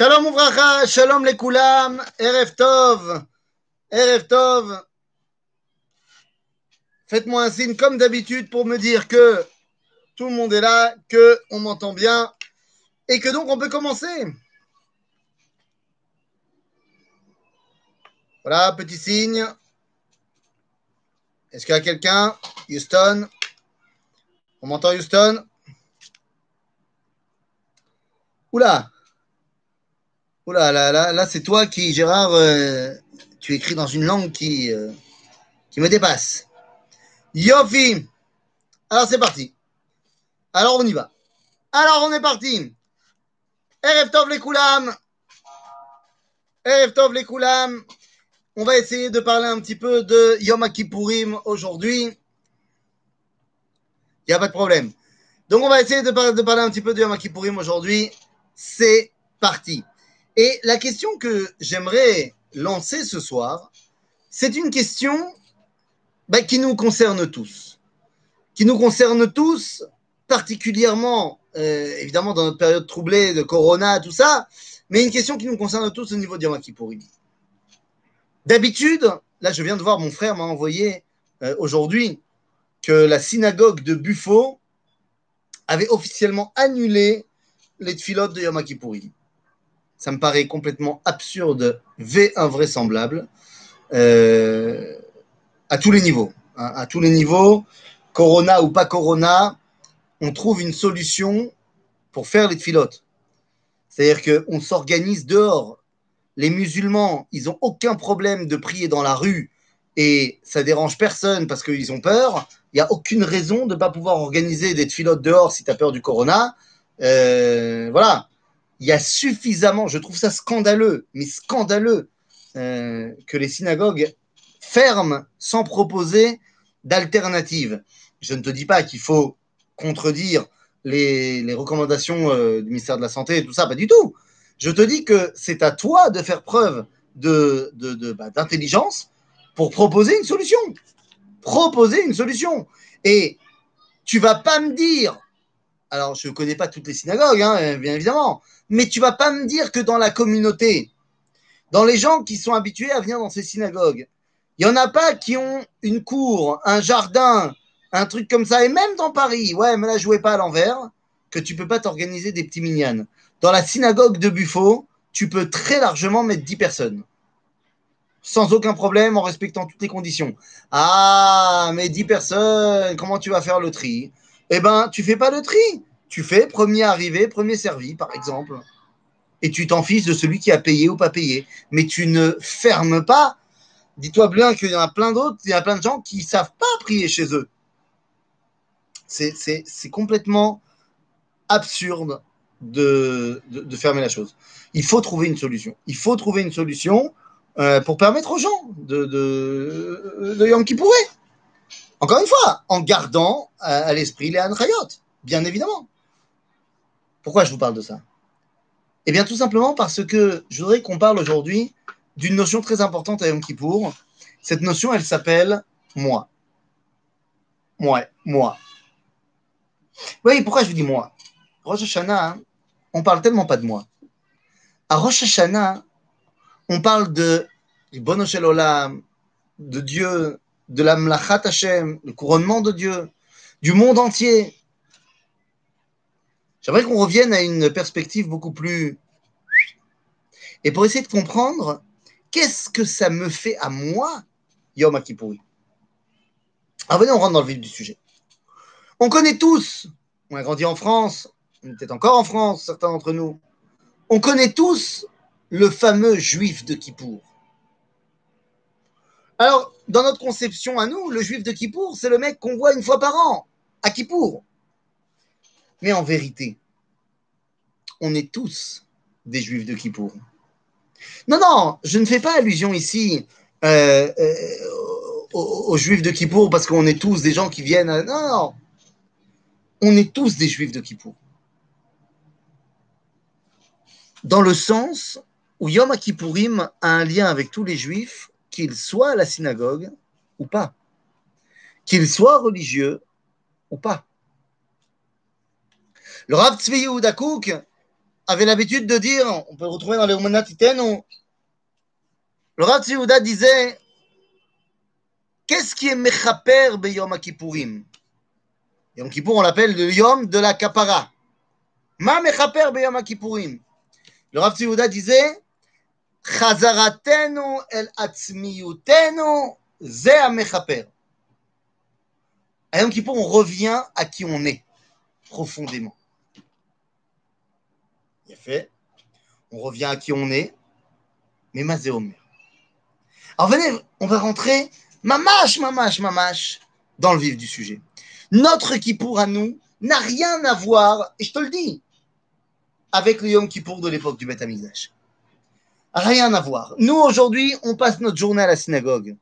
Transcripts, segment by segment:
Shalom Ouvracha, Shalom les Koulam, Erev Tov, Erev Tov. Faites-moi un signe comme d'habitude pour me dire que tout le monde est là, que on m'entend bien et que donc on peut commencer. Voilà, petit signe. Est-ce qu'il y a quelqu'un? Houston On m'entend Houston? Oula Oula, là, là, là c'est toi qui, Gérard, euh, tu écris dans une langue qui, euh, me dépasse. Yofi Alors c'est parti. Alors on y va. Alors on est parti. Erev Tov les Koulam. Les Koulam. On va essayer de parler un petit peu de Yom Kippourim aujourd'hui. Il n'y a pas de problème. Donc on va essayer de parler un petit peu de Yom Kippourim aujourd'hui. C'est parti. Et la question que j'aimerais lancer ce soir, c'est une question bah, qui nous concerne tous. Qui nous concerne tous, particulièrement, euh, évidemment, dans notre période troublée de Corona, tout ça, mais une question qui nous concerne tous au niveau de Yom. D'habitude, là, je viens de voir, mon frère m'a envoyé euh, aujourd'hui que la synagogue de Buffo avait officiellement annulé les tfilotes de Yom. Ça me paraît complètement absurde, V invraisemblable, euh, à tous les niveaux. hein, à tous les niveaux, Corona ou pas Corona, on trouve une solution pour faire les tfilotes. C'est-à-dire qu'on s'organise dehors. Les musulmans, ils n'ont aucun problème de prier dans la rue et ça dérange personne parce qu'ils ont peur. Il n'y a aucune raison de ne pas pouvoir organiser des tfilotes dehors si tu as peur du corona. Euh, voilà. Il y a suffisamment, je trouve ça scandaleux, mais scandaleux, euh, que les synagogues ferment sans proposer d'alternative. Je ne te dis pas qu'il faut contredire les, recommandations euh, du ministère de la Santé et tout ça, pas du tout. Je te dis que c'est à toi de faire preuve de, de, de- bah, d'intelligence pour proposer une solution. Proposer une solution. Et tu vas pas me dire, alors je ne connais pas toutes les synagogues, hein, bien évidemment, mais tu vas pas me dire que dans la communauté, dans les gens qui sont habitués à venir dans ces synagogues, il y en a pas qui ont une cour, un jardin, un truc comme ça, et même dans Paris, ouais, mais là, jouez pas à l'envers, que tu peux pas t'organiser des petits minyanes. Dans la synagogue de Buffo, tu peux très largement mettre 10 personnes. Sans aucun problème, en respectant toutes les conditions. Ah, mais 10 personnes, comment tu vas faire le tri? Eh ben, tu fais pas le tri. Tu fais premier arrivé, premier servi, par exemple. Et tu t'en fiches de celui qui a payé ou pas payé. Mais tu ne fermes pas. Dis-toi bien qu'il y en a plein d'autres, il y a plein de gens qui ne savent pas prier chez eux. C'est- complètement absurde de, fermer la chose. Il faut trouver une solution. Il faut trouver une solution euh, pour permettre aux gens de, de, de Yom Kippourim. Encore une fois, en gardant à, à l'esprit les Hanrayot, bien évidemment. Pourquoi je vous parle de ça? Eh bien, tout simplement parce que je voudrais qu'on parle aujourd'hui d'une notion très importante à Yom Kippour. Cette notion, elle s'appelle moi. Ouais, moi. Oui, pourquoi je vous dis moi Rosh Hashanah, hein, on parle tellement pas de moi. À Rosh Hashanah, on parle de Bono de Dieu, de la Mlachat Hashem, le couronnement de Dieu, du monde entier. J'aimerais qu'on revienne à une perspective beaucoup plus. Et pour essayer de comprendre, qu'est-ce que ça me fait à moi, Yom Kippour Alors venez, on rentre dans le vif du sujet. On connaît tous, on a grandi en France, on peut-être encore en France, certains d'entre nous, on connaît tous le fameux juif de Kippour. Alors, dans notre conception à nous, le juif de Kippour, c'est le mec qu'on voit une fois par an, à Kippour. Mais en vérité, on est tous des juifs de Kippour. Non, non, je ne fais pas allusion ici euh, euh, aux, juifs de Kippour parce qu'on est tous des gens qui viennent. à- Non, non, on est tous des juifs de Kippour. Dans le sens où Yom Kippourim a un lien avec tous les juifs, qu'ils soient à la synagogue ou pas, qu'ils soient religieux ou pas. Le Rav Tzvi Yehuda Kook avait l'habitude de dire, on peut retrouver dans les Umanat le Rav Tzviouda disait Qu'est-ce qui est Mechaper be Yom on l'appelle le Yom de la Kapara. Ma Mechaper be Yom Kippourim Le Rav Tzviouda disait El atzmiyutenu ze Mechaper. À Yom Kippour, on revient à qui on est, profondément. Il fait. On revient à qui on est, mais Mazéomer. Alors venez, on va rentrer, mamache, mamache, mamache, dans le vif du sujet. Notre Kippour à nous n'a rien à voir, et je te le dis, avec le Yom Kippour de l'époque du Beth. Rien à voir. Nous, aujourd'hui, on passe notre journée à la synagogue.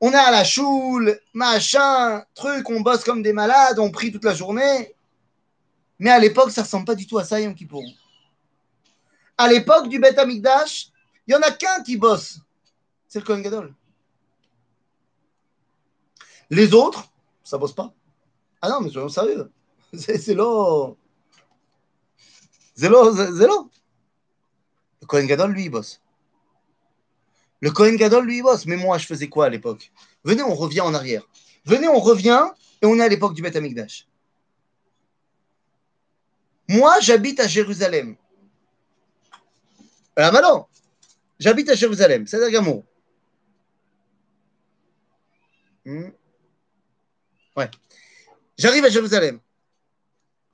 On est à la choule, machin, truc, on bosse comme des malades, on prie toute la journée. Mais à l'époque, ça ressemble pas du tout à ça, Yom Kippour. À l'époque du Beth Amikdash, il y en a qu'un qui bosse c'est le Kohen Gadol. Les autres, ça bosse pas. Ah non, mais soyons sérieux. C'est l'eau. C'est l'eau, c'est l'eau. Le Kohen Gadol, lui, il bosse. Le Kohen Gadol, lui, il bosse. Mais moi, je faisais quoi à l'époque? Venez, on revient en arrière. Venez, on revient et on est à l'époque du Beth Amikdash. Moi, j'habite à Jérusalem. Ah, maintenant, j'habite à Jérusalem, c'est Gamour. Hmm. Ouais. J'arrive à Jérusalem.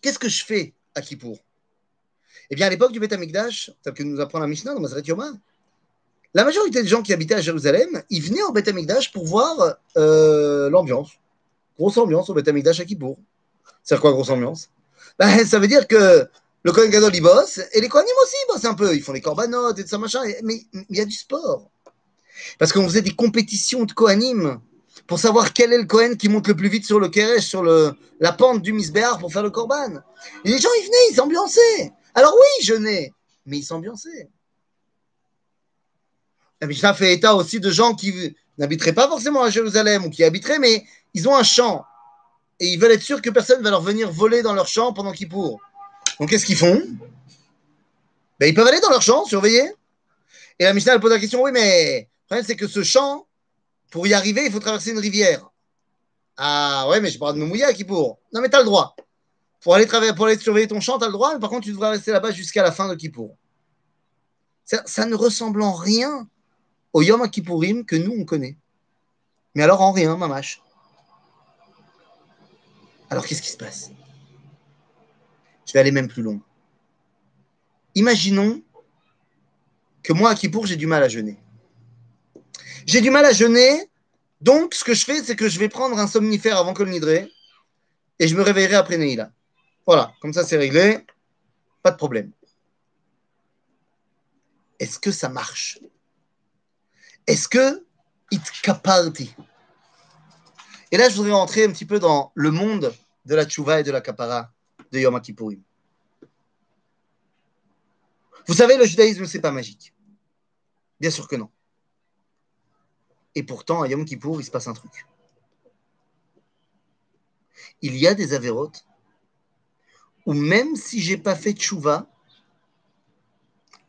Qu'est-ce que je fais à Kippour? Eh bien, à l'époque du Beth Amikdash, tel que nous apprend la Mishnah dans Mazret Yoma, la majorité des gens qui habitaient à Jérusalem, ils venaient au Beth Amikdash pour voir euh, l'ambiance. Grosse ambiance au Beth Amikdash à Kippour. C'est quoi grosse ambiance? Ben, Ça veut dire que le Kohen Gadol, il bosse, et les Kohanim aussi bossent un peu. Ils font les corbanotes et tout ça, machin. Mais il y a du sport. Parce qu'on faisait des compétitions de Kohanim pour savoir quel est le Cohen qui monte le plus vite sur le Keresh, sur le, la pente du Misbéar pour faire le Corban. Et les gens, ils venaient, ils s'ambiançaient. Alors oui, je n'ai, mais ils s'ambiançaient. La Mishnah fait état aussi de gens qui n'habiteraient pas forcément à Jérusalem ou qui habiteraient, mais ils ont un champ. Et ils veulent être sûrs que personne ne va leur venir voler dans leur champ pendant qu'ils pourront. Donc qu'est-ce qu'ils font? Ben, Ils peuvent aller dans leur champ, surveiller. Et la Mishnah pose la question, oui, mais le problème c'est que ce champ, pour y arriver, il faut traverser une rivière. Ah ouais, mais je parle de me mouiller à Kippour. Non, mais tu as le droit. Pour aller, surveiller ton champ, tu as le droit, mais par contre, tu devrais rester là-bas jusqu'à la fin de Kippour. Ça, ça, ne ressemble en rien au Yom Kippourim que nous, on connaît. Mais alors en rien, mamache. Alors qu'est-ce qui se passe? Je vais aller même plus loin. Imaginons que moi, à Kippour, j'ai du mal à jeûner. J'ai du mal à jeûner, donc ce que je fais, c'est que je vais prendre un somnifère avant que le nidré et je me réveillerai après Neila. Voilà, comme ça c'est réglé, pas de problème. Est-ce que ça marche? Est-ce que it caparti Et là, je voudrais rentrer un petit peu dans le monde de la tchouva et de la kapara de Yom. Vous savez, le judaïsme, c'est pas magique. Bien sûr que non. Et pourtant, à Yom Kippour, il se passe un truc. Il y a des avérotes où même si j'ai pas fait tchouva,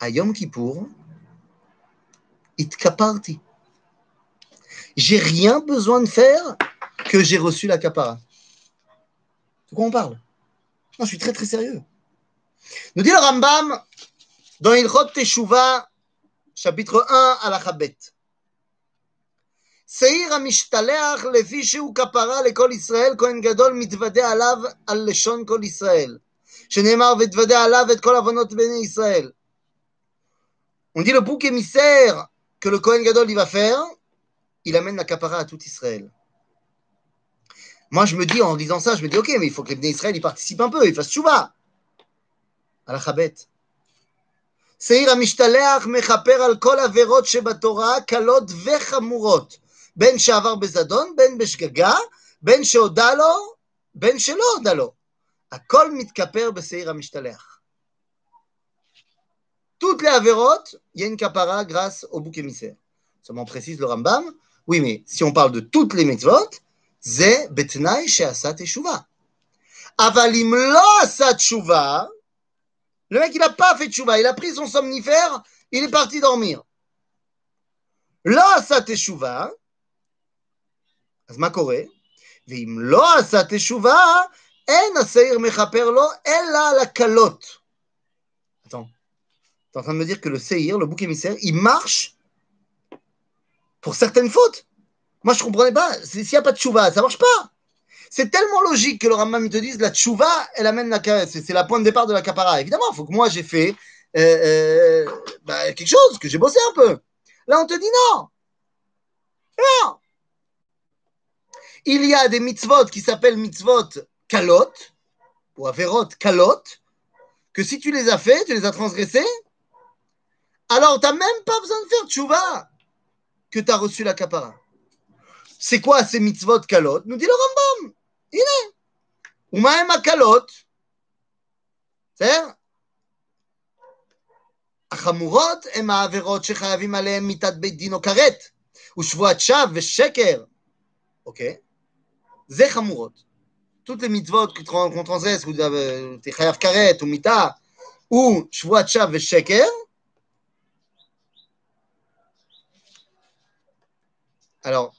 à Yom Kippour, it kaparti. J'ai rien besoin de faire que j'ai reçu la kapara. De quoi on parle Non, je suis très très sérieux. Nous dit le Rambam dans Ilchot Teshuvah, chapitre 1 à la Chabet. שעיר המשתלח לפי שהוא כפרה לכל ישראל, כהן גדול מתוודה עליו על לשון כל ישראל. שנאמר ותוודה עליו את כל עוונות בני ישראל. On dit le bouc émissaire que le Kohen Gadol il va faire, il amène la capara à tout Israël. Moi, je me dis, en disant ça, je me dis, ok, mais il faut que les Bnei Israël ils participent un peu, ils fassent chouva. À la chabet. שעיר המשתלח מכפר על כל עבירות שבתורה, קלות וחמורות. בין שעבר בזדון, בין בשגגה, בין שהודה לו, בין שלא הודה לו. הכל מתכפר בשעיר המשתלח. Toutes les avérotes, il y a une capara grâce au bouc émissaire. Seulement précise le Rambam. Oui, mais si on parle de toutes les mitzvot, זה בתנאי שעשה תשובה. אבל אם לא עשה תשובה, Le mec, il n'a pas fait tchouva. Il a pris son somnifère, il est parti dormir. Là, ça teshuva. אז מה קורה? ואם לא עשה תשובה, Elle a la calotte. Attends. T'es en train de me dire que le Seir, le bouc émissaire, il marche pour certaines fautes. Moi, je ne comprenais pas. S'il n'y a pas de chouva, ça ne marche pas. C'est tellement logique que le Ramam te dise la chouva, elle amène la c'est la point de départ de la capara. Évidemment, il faut que moi j'ai fait euh, euh, bah, quelque chose, que j'ai bossé un peu. Là, on te dit non. Non. Il y a des mitzvot qui s'appellent mitzvot kalot, ou averot kalot, que si tu les as fait, tu les as transgressés, alors tu n'as même pas besoin de faire tchouva que tu as reçu la capara. C'est quoi ces mitzvot kalot Nous dit le Rambam. Il est. ומהם הקלות? בסדר? החמורות הן העבירות שחייבים עליהן מיתת בית דין או כרת, ושבועת שווא ושקר. אוקיי? זה חמורות. Toutes les mitzvot qu'on transgresse, ou chayav karet, ou mita, ou alors,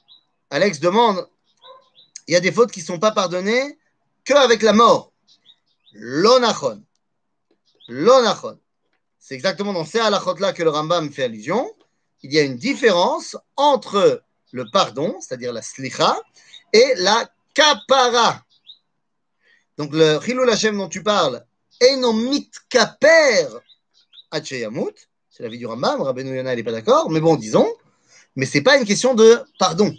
Alex demande, il y a des fautes qui ne sont pas pardonnées qu'avec la mort. L'onachon. L'onachon. C'est exactement dans ces halachot-là que le Rambam fait allusion. Il y a une différence entre le pardon, c'est-à-dire la slicha, et la kapara. Donc le Chilul Hashem dont tu parles, Eno mitkaper Yamut, c'est la vie du Rambam, Rabbeinu Yonah n'est pas d'accord, mais bon, disons, mais c'est pas une question de pardon.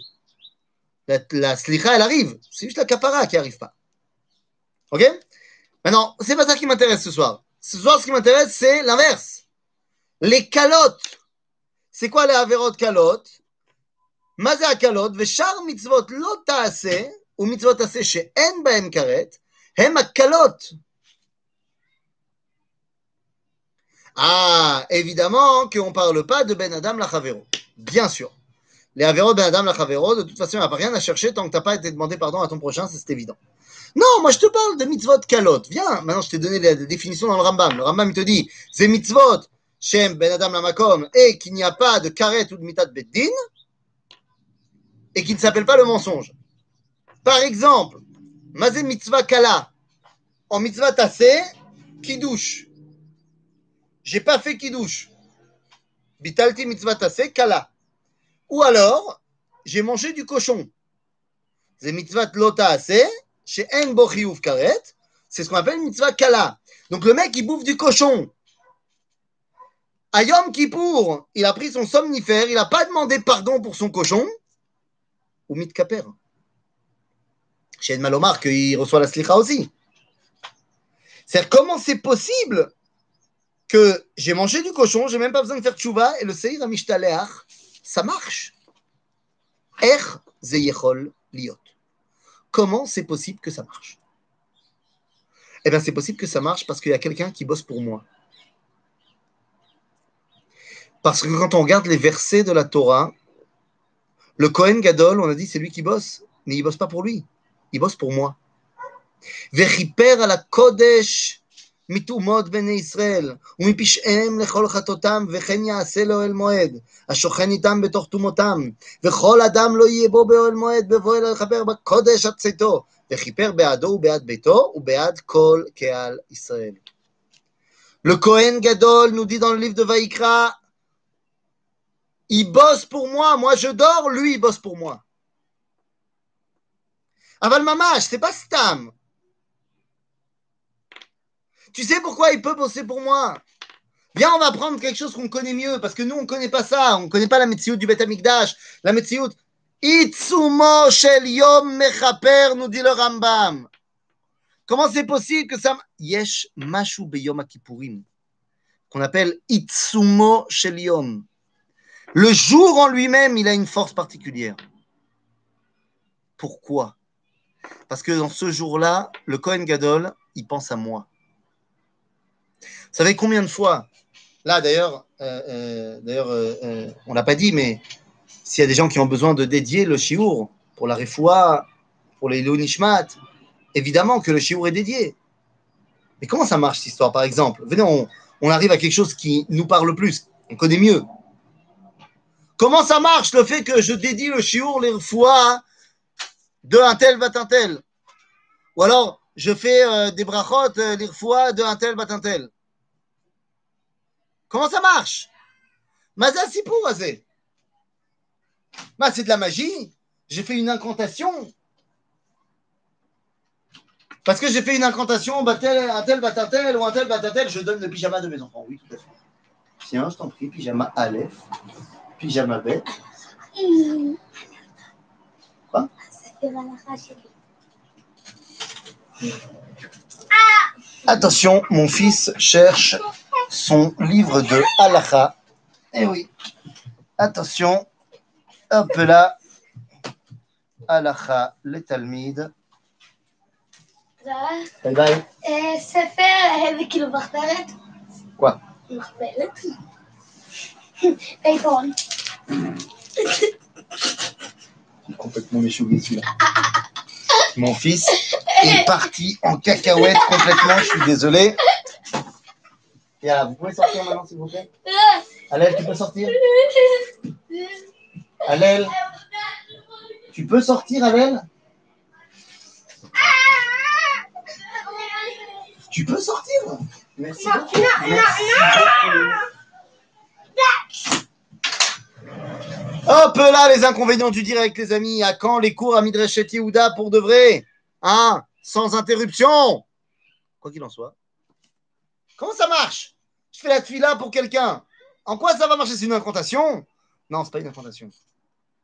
La, la slicha, elle arrive, c'est juste la kapara qui arrive pas. Ok? Maintenant, c'est pas ça qui m'intéresse ce soir. Ce soir, ce qui m'intéresse, c'est l'inverse. Les calottes. C'est quoi les averot calottes Maza kalot, veshar mitzvot lo ta'ase, ou mitzvot ta'ase she'en ba'em karet, hem kalot. Ah, évidemment qu'on ne parle pas de Ben Adam Lachavero. Bien sûr. Les Ben Adam Lachavero, de toute façon, il n'y a rien à chercher tant que tu n'as pas été demandé pardon à ton prochain, c'est évident. Non, moi je te parle de mitzvot kalot. Viens, maintenant je t'ai donné la définition dans le Rambam. Le Rambam il te dit, c'est mitzvot, Shem Ben Adam Lamakom, et qu'il n'y a pas de karet ou de mitat beddin, et qui ne s'appelle pas le mensonge. Par exemple, Mazé mitzvah kala, en mitzvah tassé, kidouche. J'ai pas fait kidouche. Bitalti mitzvah tassé, kala. Ou alors, j'ai mangé du cochon. C'est mitzvah lota assez, chez en karet, c'est ce qu'on appelle mitzvah kala. Donc le mec, il bouffe du cochon. À Yom Kippour, il a pris son somnifère, il n'a pas demandé pardon pour son cochon, ou mitkaper. Chez Malomar, qu'il reçoit la slicha aussi. C'est comment c'est possible que j'ai mangé du cochon, j'ai même pas besoin de faire tchouva, et le seir amishtaléach, ça marche. Er zeyechol liot. Comment c'est possible que ça marche? Eh bien, c'est possible que ça marche parce qu'il y a quelqu'un qui bosse pour moi. Parce que quand on regarde les versets de la Torah, le Kohen Gadol, on a dit, c'est lui qui bosse, mais il bosse pas pour lui, il bosse pour moi. וכיפר על הקודש מתאומות בני ישראל, ומפשעיהם לכל חטאותם, וכן יעשה לאוהל מועד, השוכן איתם בתוך תומותם, וכל אדם לא יהיה בו באוהל מועד, בבוא אלא לכפר בקודש עד צאתו, וכיפר בעדו ובעד ביתו, ובעד כל קהל ישראל. Le Kohen Gadol nous dit dans le livre de Vaïkra, il bosse pour moi, moi je dors, lui il bosse pour moi. Aval Mamash, c'est pas Stam. Tu sais pourquoi il peut bosser pour moi? Viens, on va prendre quelque chose qu'on connaît mieux, parce que nous, on ne connaît pas ça. On ne connaît pas la médecine du Beth. La médecine. Itsumo shel yom mechaper, nous dit le Rambam. Comment c'est possible que ça. Yesh mashu beyom qu'on appelle Itsumo shel yom. Le jour en lui-même, il a une force particulière. Pourquoi? Parce que dans ce jour-là, le Kohen Gadol, il pense à moi. Vous savez combien de fois Là, d'ailleurs, euh, euh, euh, on l'a pas dit, mais s'il y a des gens qui ont besoin de dédier le shiur pour la refoua, pour les Nishmat, évidemment que le shiur est dédié. Mais comment ça marche cette histoire, par exemple? Venez, on, arrive à quelque chose qui nous parle plus, on connaît mieux. Comment ça marche le fait que je dédie le chiour, les fois de un tel bat un tel Ou alors, je fais euh, des brachot, euh, fois de un tel bat un tel Comment ça marche? Bah, c'est de la magie. J'ai fait une incantation. Parce que j'ai fait une incantation, bah, tel, un tel, bat un ou un tel, bat un je donne le pyjama de mes enfants. Oui, tout à fait. Tiens, je t'en prie, pyjama Aleph, pyjama bête. Attention, mon fils cherche son livre de halakha. Eh oui, attention, hop là, halakha, les talmides. Bye bye. Quoi? Complètement méchouillé. Mon fils est parti en cacahuète complètement, je suis désolé. Alors, vous pouvez sortir maintenant, s'il vous plaît? Alel, tu peux sortir? Alel Tu peux sortir, Alel Tu peux sortir? Merci. Hop là, les inconvénients du direct, les amis. À quand les cours à Midreshet Yehuda pour de vrai Hein Sans interruption? Quoi qu'il en soit. Comment ça marche? Je fais la tuila pour quelqu'un. En quoi ça va marcher? C'est une incantation? Non, c'est pas une incantation.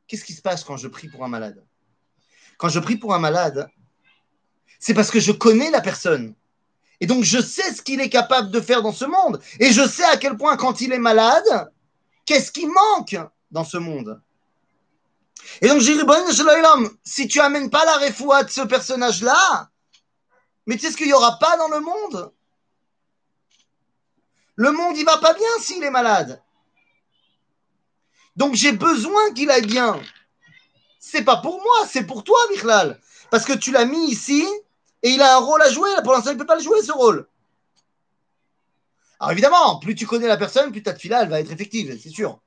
Qu'est-ce qui se passe quand je prie pour un malade? Quand je prie pour un malade, c'est parce que je connais la personne. Et donc, je sais ce qu'il est capable de faire dans ce monde. Et je sais à quel point, quand il est malade, qu'est-ce qui manque? Dans ce monde. Et donc, si tu amènes pas la réfoua de ce personnage-là, mais tu sais ce qu'il n'y aura pas dans le monde? Le monde, il va pas bien s'il est malade. Donc, j'ai besoin qu'il aille bien. C'est pas pour moi, c'est pour toi, Michlal. Parce que tu l'as mis ici et il a un rôle à jouer. Pour l'instant, il ne peut pas le jouer, ce rôle. Alors, évidemment, plus tu connais la personne, plus ta fila, elle va être effective, c'est sûr.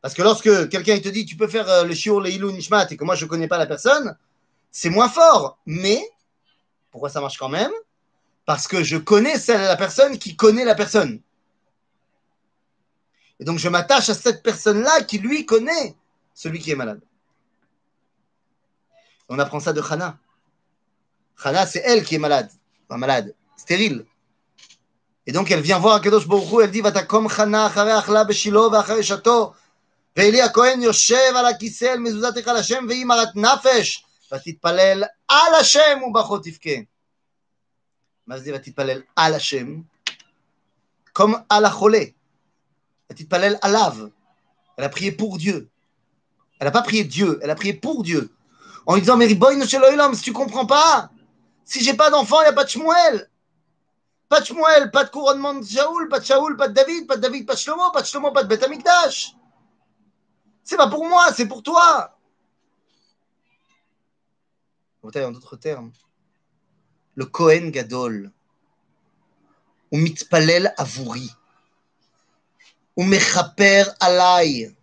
Parce que lorsque quelqu'un te dit tu peux faire euh, le shiur le ilou nishmat et que moi je ne connais pas la personne, c'est moins fort. Mais pourquoi ça marche quand même? Parce que je connais celle, la personne qui connaît la personne. Et donc je m'attache à cette personne-là qui lui connaît celui qui est malade. On apprend ça de Hana. Hana, c'est elle qui est malade. Pas enfin, malade, stérile. Et donc elle vient voir Kadosh Baruch Hu, elle dit va Vatakom Hana, Achare Achla, Beshilo, Achare Shato. ואלי הכהן יושב על הכיסא אל מזוזת היכל השם והיא מרת נפש ותתפלל על השם וברכות תבכה. מה זה ותתפלל על השם? comme על החולה. ותתפלל עליו. Elle a prié pour Dieu. Elle n'a pas prié Dieu, elle a prié pour Dieu. En lui disant, mais Riboy Sheloïlam, si tu comprends pas, si j'ai pas d'enfant, il n'y a pas de Shmuel. Pas de Shmuel, pas de couronnement de Shaoul, pas de Shaoul, pas de David, pas de David, pas de Shlomo, pas de Shlomo, pas de Beth Amikdash. C'est pas pour moi, c'est pour toi. En d'autres termes, le Kohen Gadol, ou mitpalel avouri, ou mechaper alay.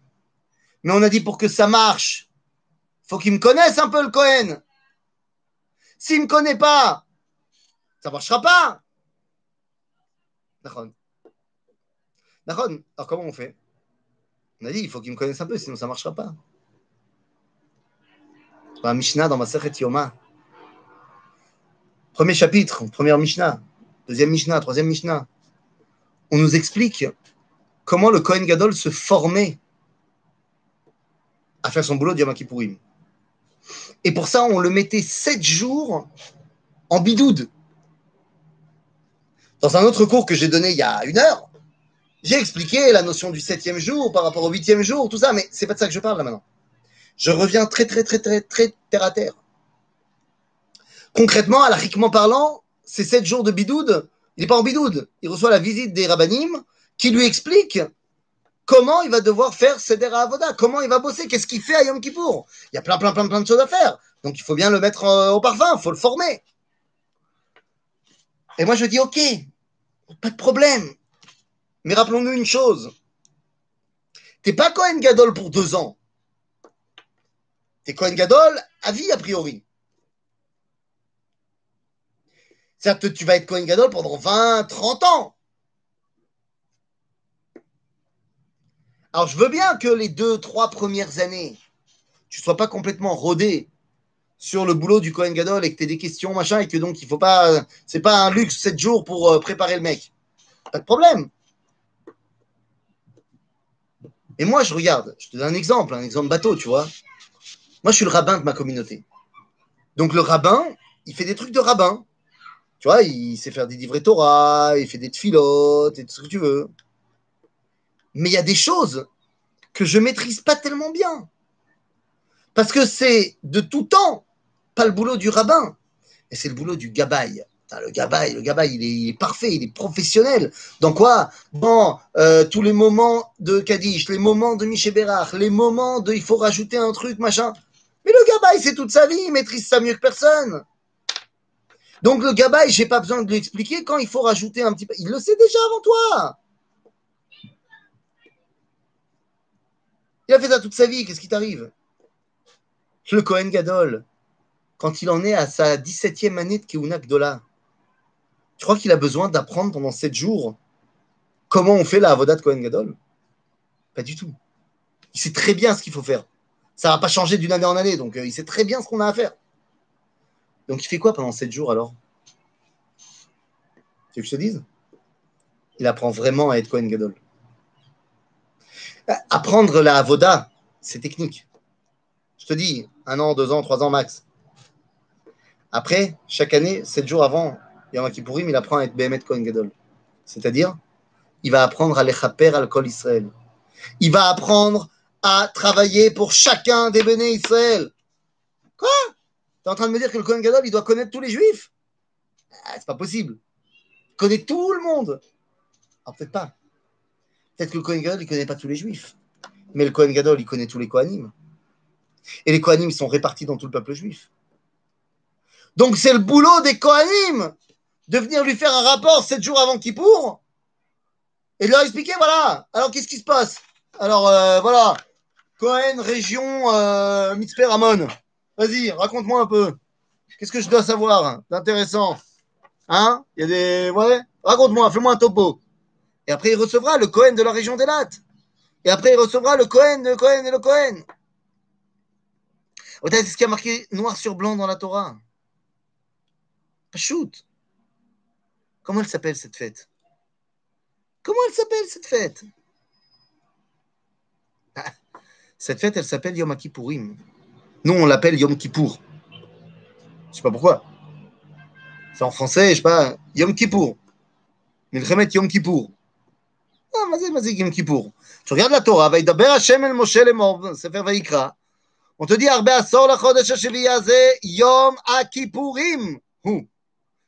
Mais on a dit pour que ça marche, faut qu'il me connaisse un peu le Kohen. S'il ne me connaît pas, ça ne marchera pas. D'accord. D'accord. Alors comment on fait? On a dit, il faut qu'il me connaisse un peu, sinon ça ne marchera pas. Dans la Mishnah, dans ma Sechet Yoma. Premier chapitre, première Mishnah, deuxième Mishnah, troisième Mishnah. On nous explique comment le Kohen Gadol se formait à faire son boulot de Yom. Et pour ça, on le mettait sept jours en bidoud. Dans un autre cours que j'ai donné il y a une heure, j'ai expliqué la notion du septième jour par rapport au huitième jour, tout ça, mais c'est pas de ça que je parle là maintenant. Je reviens très, très, très, très, très terre à terre. Concrètement, alariquement parlant, ces sept jours de bidoud, il n'est pas en bidoud. Il reçoit la visite des rabbinim qui lui expliquent comment il va devoir faire Seder Avoda, comment il va bosser, qu'est-ce qu'il fait à Yom Kippour. Il y a plein, plein, plein, plein de choses à faire. Donc il faut bien le mettre euh, au parfum, il faut le former. Et moi, je dis, OK, pas de problème. Mais rappelons-nous une chose. T'es pas Cohen Gadol pour deux ans. T'es Cohen Gadol à vie, a priori. Que tu vas être Cohen Gadol pendant 20, 30 ans. Alors, je veux bien que les deux, trois premières années, tu sois pas complètement rodé sur le boulot du Cohen Gadol et que tu aies des questions, machin, et que donc il faut pas. C'est pas un luxe 7 jours pour euh, préparer le mec. Pas de problème. Et moi, je regarde, je te donne un exemple, un exemple bateau, tu vois. Moi, je suis le rabbin de ma communauté. Donc, le rabbin, il fait des trucs de rabbin. Tu vois, il sait faire des livrets Torah, il fait des filotes et tout ce que tu veux. Mais il y a des choses que je maîtrise pas tellement bien. Parce que c'est de tout temps, pas le boulot du rabbin, et c'est le boulot du gabaï. Le gabaï, le gabaï, il est, parfait, il est professionnel. Dans quoi? Dans euh, tous les moments de Kaddish, les moments de Miché Bérard, les moments de il faut rajouter un truc, machin. Mais le gabaï, c'est toute sa vie, il maîtrise ça mieux que personne. Donc le gabaï, j'ai pas besoin de lui expliquer quand il faut rajouter un petit peu. Il le sait déjà avant toi. Il a fait ça toute sa vie, qu'est-ce qui t'arrive? Le Cohen Gadol, quand il en est à sa 17e année de Keuna Gdola, tu crois qu'il a besoin d'apprendre pendant 7 jours comment on fait la Avodat de Cohen Gadol Pas du tout. Il sait très bien ce qu'il faut faire. Ça va pas changer d'une année en année, donc euh, il sait très bien ce qu'on a à faire. Donc il fait quoi pendant 7 jours alors? Tu veux que je te dise? Il apprend vraiment à être Cohen Gadol. Apprendre la Avoda, c'est technique. Je te dis, un an, deux ans, trois ans max. Après, chaque année, sept jours avant Yom Kippourim, il apprend à être Behemet Kohen Gadol. C'est-à-dire, il va apprendre à l'échaper al Kol Israël. Il va apprendre à travailler pour chacun des béné Israël. Quoi? Tu es en train de me dire que le Kohen Gadol, il doit connaître tous les juifs? Ah, C'est pas possible. Il connaît tout le monde. Alors peut-être pas. Peut-être que le Kohen Gadol, il connaît pas tous les juifs. Mais le Kohen Gadol, il connaît tous les Kohanim. Et les Kohanim, sont répartis dans tout le peuple juif. Donc c'est le boulot des Kohanim de venir lui faire un rapport sept jours avant Kippour et de leur expliquer, voilà, alors qu'est-ce qui se passe? Alors euh, voilà, Cohen, région euh. Vas-y, raconte-moi un peu. Qu'est-ce que je dois savoir d'intéressant? Hein? Il y a des... Ouais Raconte-moi, fais-moi un topo. Et après, il recevra le Cohen de la région d'Elat. Et après, il recevra le Cohen, le Cohen et le Cohen. C'est ce qui a marqué? Noir sur blanc dans la Torah. Shoot. Comment elle s'appelle cette fête? Comment elle s'appelle cette fête? Ah, cette fête, elle s'appelle Yom Kippourim. Nous, on l'appelle Yom Kippour. Je ne sais pas pourquoi. C'est en français, je sais pas, Yom Kippour. Milchemet Yom Kippour. Ah, vas-y, vas-y, Yom Kippour. Tu regardes la Torah, Vaïdaber Hashem el Moshe le Mor, Sefer Vaikra. On te dit, Arbe Asor la Chodesh Yom Akipurim.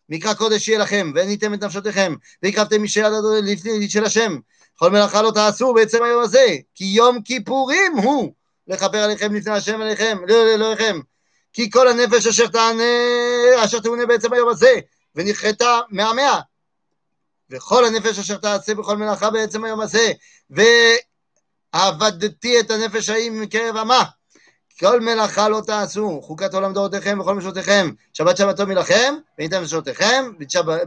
מקרא קודש יהיה לכם, ועניתם את נפשותיכם, והקרבתם אישי עד לפני של השם. כל מלאכה לא תעשו בעצם היום הזה, כי יום כיפורים הוא לכפר עליכם לפני השם עליכם, לאלוהיכם. כי כל הנפש אשר תענה, אשר תעונה בעצם היום הזה, ונכרתה מעמיה. וכל הנפש אשר תעשה בכל מלאכה בעצם היום הזה, ועבדתי את הנפש ההיא מקרב עמה. כל מלאכה לא תעשו, חוקת עולם דורותיכם וכל משותיכם, שבת שבתו מלכם, וניתן משותיכם,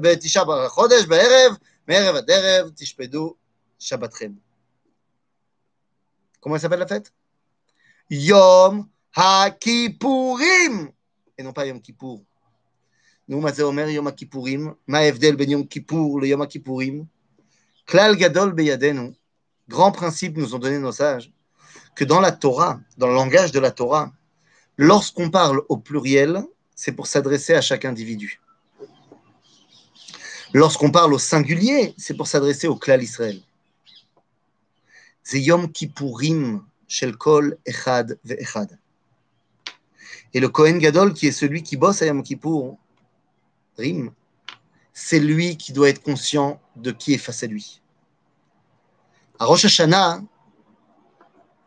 בתשעה בחודש, בערב, מערב עד ערב, תשפדו שבתכם. La fête Yom HaKippurim Et non pas Yom Kippour. נו, מה זה אומר יום הכיפורים? מה ההבדל בין יום כיפור ליום הכיפורים? כלל גדול בידינו, grand principe nous ont donné nos sages, que dans la Torah, dans le langage de la Torah, lorsqu'on parle au pluriel, c'est pour s'adresser à chaque individu. Lorsqu'on parle au singulier, c'est pour s'adresser au klal Israël. C'est Yom Kippourim shel kol echad. Et le Kohen Gadol, qui est celui qui bosse à Yom Kippour, Rim, c'est lui qui doit être conscient de qui est face à lui. À Hashanah,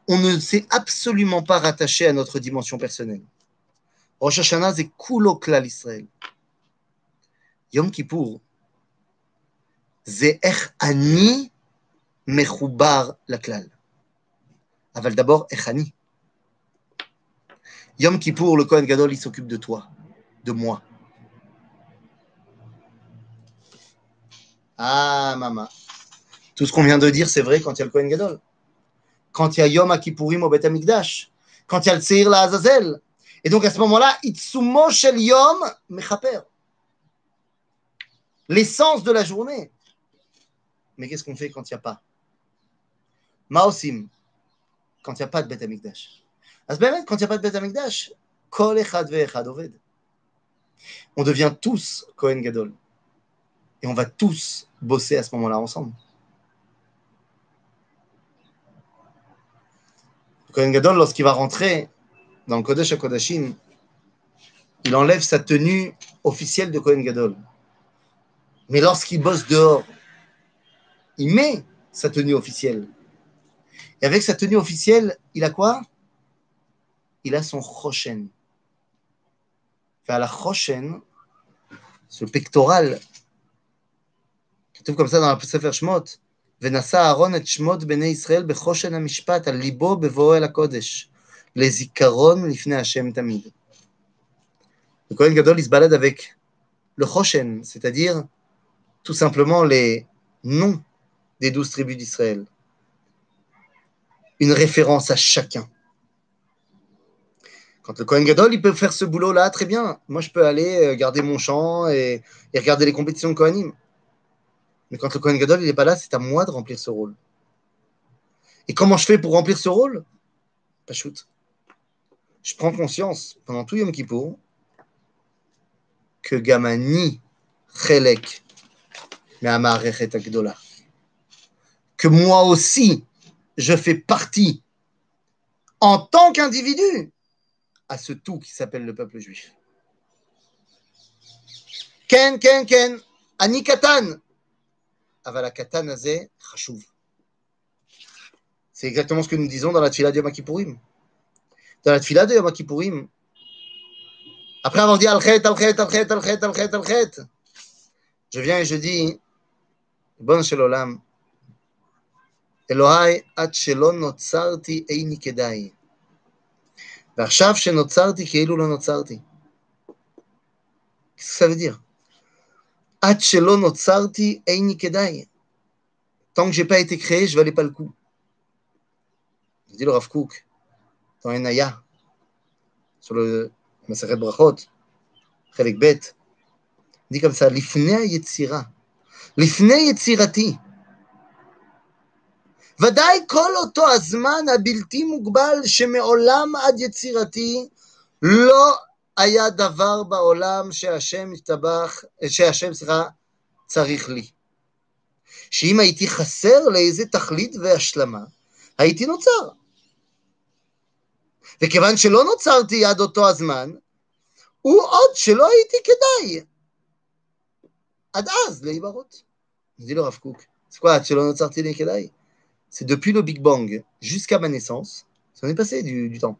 on ne s'est absolument pas rattaché à notre dimension personnelle. Rosh Hashanah, c'est Kuloklal Israël. Yom Kippur, c'est Echani Mechoubar Laklal. Aval d'abord, Echani. Yom Kippur, le Kohen Gadol, il s'occupe de toi, de moi. Ah, maman. Tout ce qu'on vient de dire, c'est vrai quand il y a le Kohen Gadol quand il y a Yom Akipurim au Beth Amikdash, quand il y a le Tseir la Azazel. Et donc à ce moment-là, Itsumo Shel Yom Mechaper. L'essence de la journée. Mais qu'est-ce qu'on fait quand il n'y a pas? Maosim, quand il n'y a pas de Beth Amikdash. Quand il n'y a pas de Beth Amikdash, Kol Echad Ve'echad Oved. On devient tous Kohen Gadol. Et on va tous bosser à ce moment-là ensemble. Kohen Gadol, lorsqu'il va rentrer dans le Kodesh HaKodashim, il enlève sa tenue officielle de Kohen Gadol. Mais lorsqu'il bosse dehors, il met sa tenue officielle. Et avec sa tenue officielle, il a quoi? Il a son choshen. Enfin, la choshen, ce pectoral, qui trouve comme ça dans le Sefer Shmot, ונשא אהרון את שמות בני ישראל בחושן המשפט, על ליבו בבואו אל הקודש, לזיכרון לפני השם תמיד. Le Kohen Gadol, il se balade avec le Choshen, c'est-à-dire tout simplement les noms des douze tribus d'Israël. Une référence à chacun. Quand le Kohen Gadol, il peut faire ce boulot-là, très bien. Moi, je peux aller garder mon champ et, et regarder les compétitions de Kohanim. Mais quand le Kohen Gadol, n'est pas là, c'est à moi de remplir ce rôle. Et comment je fais pour remplir ce rôle? Pas shoot. Je prends conscience pendant tout Yom Kippour que Gamani Chelek. Que moi aussi, je fais partie en tant qu'individu à ce tout qui s'appelle le peuple juif. Ken, ken, ken, ani C'est exactement ce que nous disons dans la tfila de Yom Kippourim. Dans la tfila de Yom Kippourim, après avoir dit al-chet, al-chet, al-chet, al-chet, al-chet, al-chet, je viens et je dis, bon shel olam, Elohai, at shelo notzarti eini kedai. ועכשיו שנוצרתי כאילו לא נוצרתי. Qu'est-ce que ça veut dire עד שלא נוצרתי, איני כדאי. Le coup. Dit le Rav Kook, dans un Naya, sur le Maseret Brachot, חלק ב', comme ça, לפני היצירה, לפני יצירתי, ודאי כל אותו הזמן הבלתי מוגבל שמעולם עד יצירתי לא היה דבר בעולם שהשם השתבח, שהשם סליחה, צריך לי. שאם הייתי חסר לאיזה תכלית והשלמה, הייתי נוצר. וכיוון שלא נוצרתי עד אותו הזמן, הוא עוד שלא הייתי כדאי. עד אז להיברות. dit le Rav Kook. C'est quoi, c'est depuis le Big Bang jusqu'à ma naissance, ça en est passé du, du temps.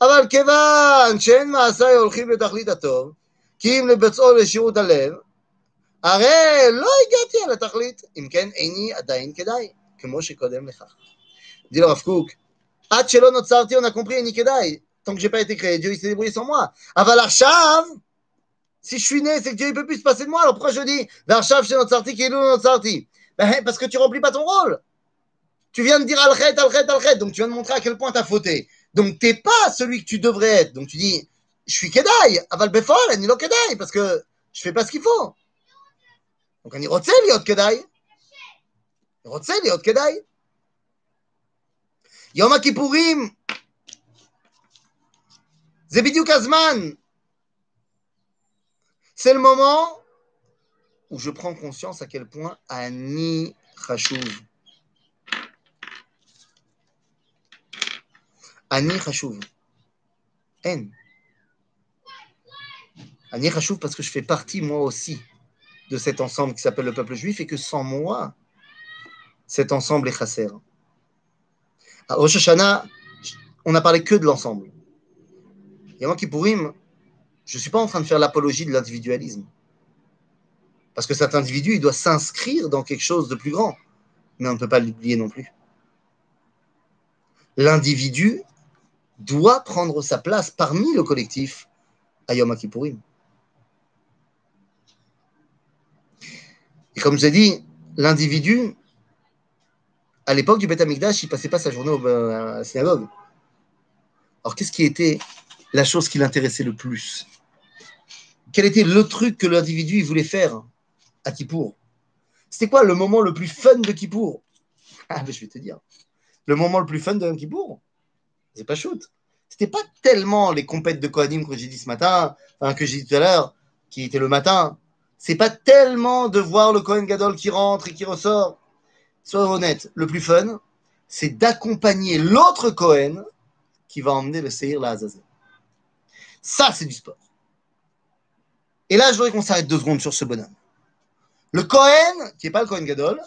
אבל כיוון שאין מעשיי הולכים לתכלית הטוב, כי אם לבצעו לשירות הלב, הרי לא הגעתי אל התכלית, אם כן איני עדיין כדאי, כמו שקודם לכך. le Rav Kook, עד שלא נוצרתי, a compris, איני כדאי. Tant que j'ai pas été créé, Dieu il s'est débrouillé sans moi. עכשיו, si je suis né, c'est que Dieu il peut plus se passer de moi. Alors pourquoi je dis, ועכשיו שנוצרתי כאילו לא נוצרתי ben, Parce que tu remplis pas ton rôle. Tu viens de dire al-khet, al-khet, al-khet, donc tu viens de montrer à quel point tu as fauté. Donc, t'es pas celui que tu devrais être. Donc, tu dis, je suis Kedai, Aval Befol, Anilo Kedai, parce que je fais pas ce qu'il faut. Donc, on Rotzel, Yot Kedai. Rotzel, Yot Kedai. Yom Kippourim. Zebidiou Kazman. C'est le moment où je prends conscience à quel point Annie Khashouv. Ani Chashuv. En. Ani Chashuv parce que je fais partie moi aussi de cet ensemble qui s'appelle le peuple juif et que sans moi, cet ensemble est chasser. À Rosh Hashanah, on n'a parlé que de l'ensemble. Et moi qui pourrim, je ne suis pas en train de faire l'apologie de l'individualisme. Parce que cet individu, il doit s'inscrire dans quelque chose de plus grand. Mais on ne peut pas l'oublier non plus. L'individu doit prendre sa place parmi le collectif à Yom Kippourim. Et comme je l'ai dit, l'individu, à l'époque du Beth Amikdash, il ne passait pas sa journée euh, à la synagogue. Alors, qu'est-ce qui était la chose qui l'intéressait le plus? Quel était le truc que l'individu voulait faire à Kippour? C'était quoi le moment le plus fun de Kippour? Ah, ben, je vais te dire. Le moment le plus fun de Kippour, c'est pas shoot. C'était pas tellement les compètes de Kohanim que j'ai dit ce matin, enfin, que j'ai dit tout à l'heure, qui était le matin. C'est pas tellement de voir le Kohen Gadol qui rentre et qui ressort. Sois honnête, le plus fun, c'est d'accompagner l'autre Kohen qui va emmener le Seir la Azazel. Ça, c'est du sport. Et là, je voudrais qu'on s'arrête deux secondes sur ce bonhomme. Le Kohen, qui n'est pas le Kohen Gadol,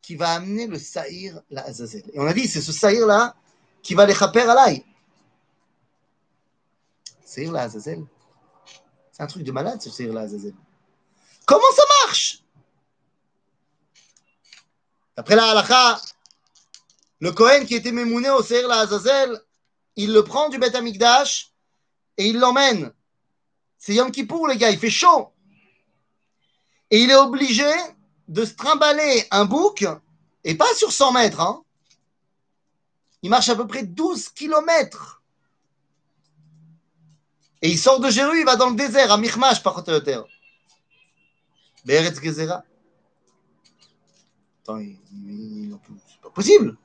qui va amener le Saïr la Azazel. Et on a dit, c'est ce Saïr-là qui va les chaper à l'ail. Saïr la Azazel. C'est un truc de malade, ce la Azazel. Comment ça marche? Après la halakha, le Kohen qui était mémouné au Seir la Azazel, il le prend du Beth Amikdash et il l'emmène. C'est Yom Kippour, les gars, il fait chaud. Et il est obligé de se trimballer un bouc, et pas sur 100 mètres. Hein. Il marche à peu près 12 kilomètres. Et il sort de Jéru, il va dans le désert, à Michmash, par terre. Beretz Gezerah. Attends, c'est pas possible.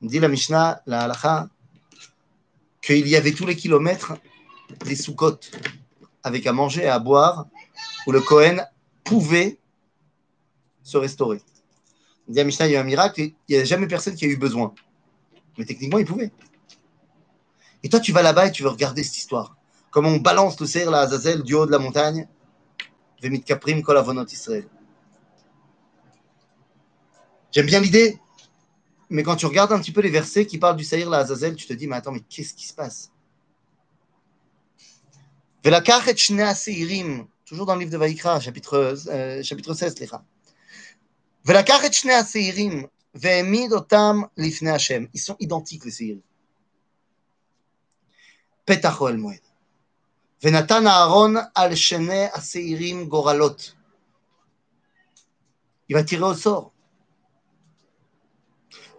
On dit la Mishnah, la Halacha, qu'il y avait tous les kilomètres des soukottes avec à manger et à boire où le Kohen pouvait se restaurer. On dit à Mishnah, il y a eu un miracle, et il n'y a jamais personne qui a eu besoin. Mais techniquement, il pouvait. Et toi, tu vas là-bas et tu veux regarder cette histoire. Comment on balance le cerf, la Azazel, du haut de la montagne. Kaprim, J'aime bien l'idée, mais quand tu regardes un petit peu les versets qui parlent du Saïr, la Azazel, tu te dis, mais attends, mais qu'est-ce qui se passe? Toujours dans le livre de Vaïkra, chapitre, euh, chapitre 16, les והעמיד אותם לפני השם. Ils sont identiques, les. פתח אוהל מועד. ונתן אהרון על שני השעירים גורלות. Tirer au sort.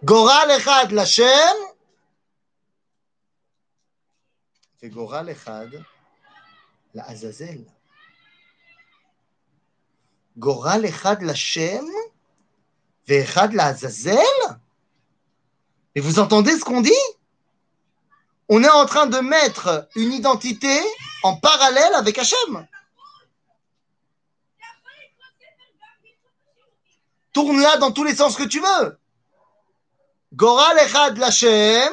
גורל אחד לשם, וגורל אחד לעזאזל. גורל אחד לשם Mais vous entendez ce qu'on dit? On est en train de mettre une identité en parallèle avec Hachem. Tourne-la dans tous les sens que tu veux. Goral Echad l'Hachem,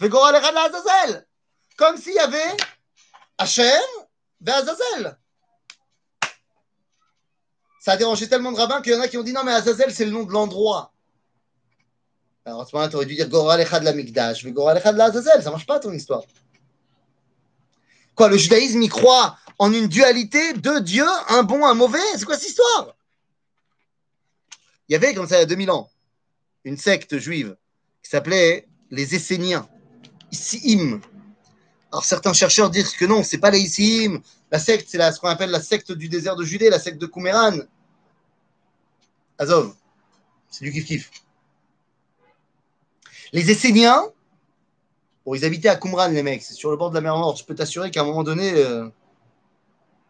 Goral Echad l'Azazel. Comme s'il y avait Hachem et Azazel. Ça a dérangé tellement de rabbins qu'il y en a qui ont dit non, mais Azazel, c'est le nom de l'endroit. Alors en ce moment, tu aurais dû dire Goral Echad la Mikdash, mais Goral Echad la Azazel, ça marche pas ton histoire. Quoi, le judaïsme, il croit en une dualité de Dieu, un bon, un mauvais? C'est quoi cette histoire? Il y avait, comme ça, il y a 2000 ans, une secte juive qui s'appelait les Esséniens, Issim. Alors certains chercheurs disent que non, c'est pas les Issim, la secte, c'est ce qu'on appelle la secte du désert de Judée, la secte de Qumran. Azov, c'est du kiff-kiff. Les Esséniens, bon, ils habitaient à Qumran, les mecs, c'est sur le bord de la mer Morte. Je peux t'assurer qu'à un moment donné, euh,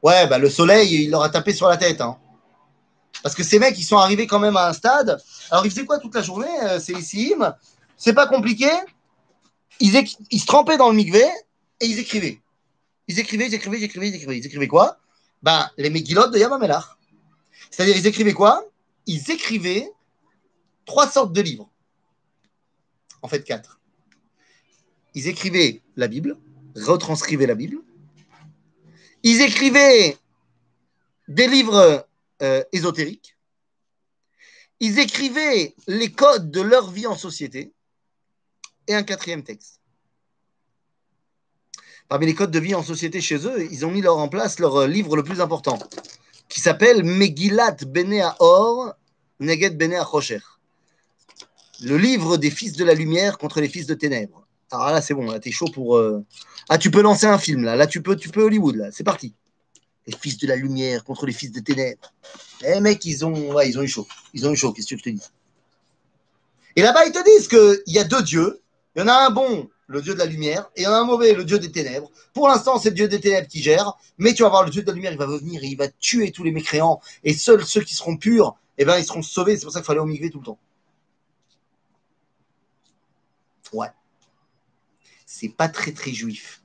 ouais, bah, le soleil, il leur a tapé sur la tête. hein. Parce que ces mecs, ils sont arrivés quand même à un stade. Alors, ils faisaient quoi toute la journée euh, C'est c'est pas compliqué. Ils, se trempaient dans le mikvé et ils écrivaient. Ils écrivaient, ils écrivaient, ils écrivaient, ils écrivaient. Ils écrivaient quoi? Ben, les Megillot de Yamamelach. C'est-à-dire, ils écrivaient quoi? Ils écrivaient trois sortes de livres. En fait, quatre. ils écrivaient la Bible, retranscrivaient la Bible. Ils écrivaient des livres euh, ésotériques. Ils écrivaient les codes de leur vie en société. Et un quatrième texte. Parmi les codes de vie en société chez eux, ils ont mis leur, en place leur euh, livre le plus important, qui s'appelle Megillat Bene Or Neged Bene Achosher. Le livre des fils de la lumière contre les fils de ténèbres. Alors là, c'est bon, là, t'es chaud pour. euh, Ah, tu peux lancer un film, là. Là, tu peux, tu peux Hollywood, là. C'est parti. Les fils de la lumière contre les fils de ténèbres. Eh, mec, ils ont, ils ont eu chaud. Ils ont eu chaud, qu'est-ce que je te dis? Et là-bas, ils te disent qu'il y a deux dieux. Il y en a un bon, le dieu de la lumière, et en un mauvais, le dieu des ténèbres. Pour l'instant, c'est le dieu des ténèbres qui gère, mais tu vas voir le dieu de la lumière, il va venir et il va tuer tous les mécréants, et seuls ceux qui seront purs, eh ben, ils seront sauvés. C'est pour ça qu'il fallait au migrer tout le temps. Ouais. C'est pas très très juif.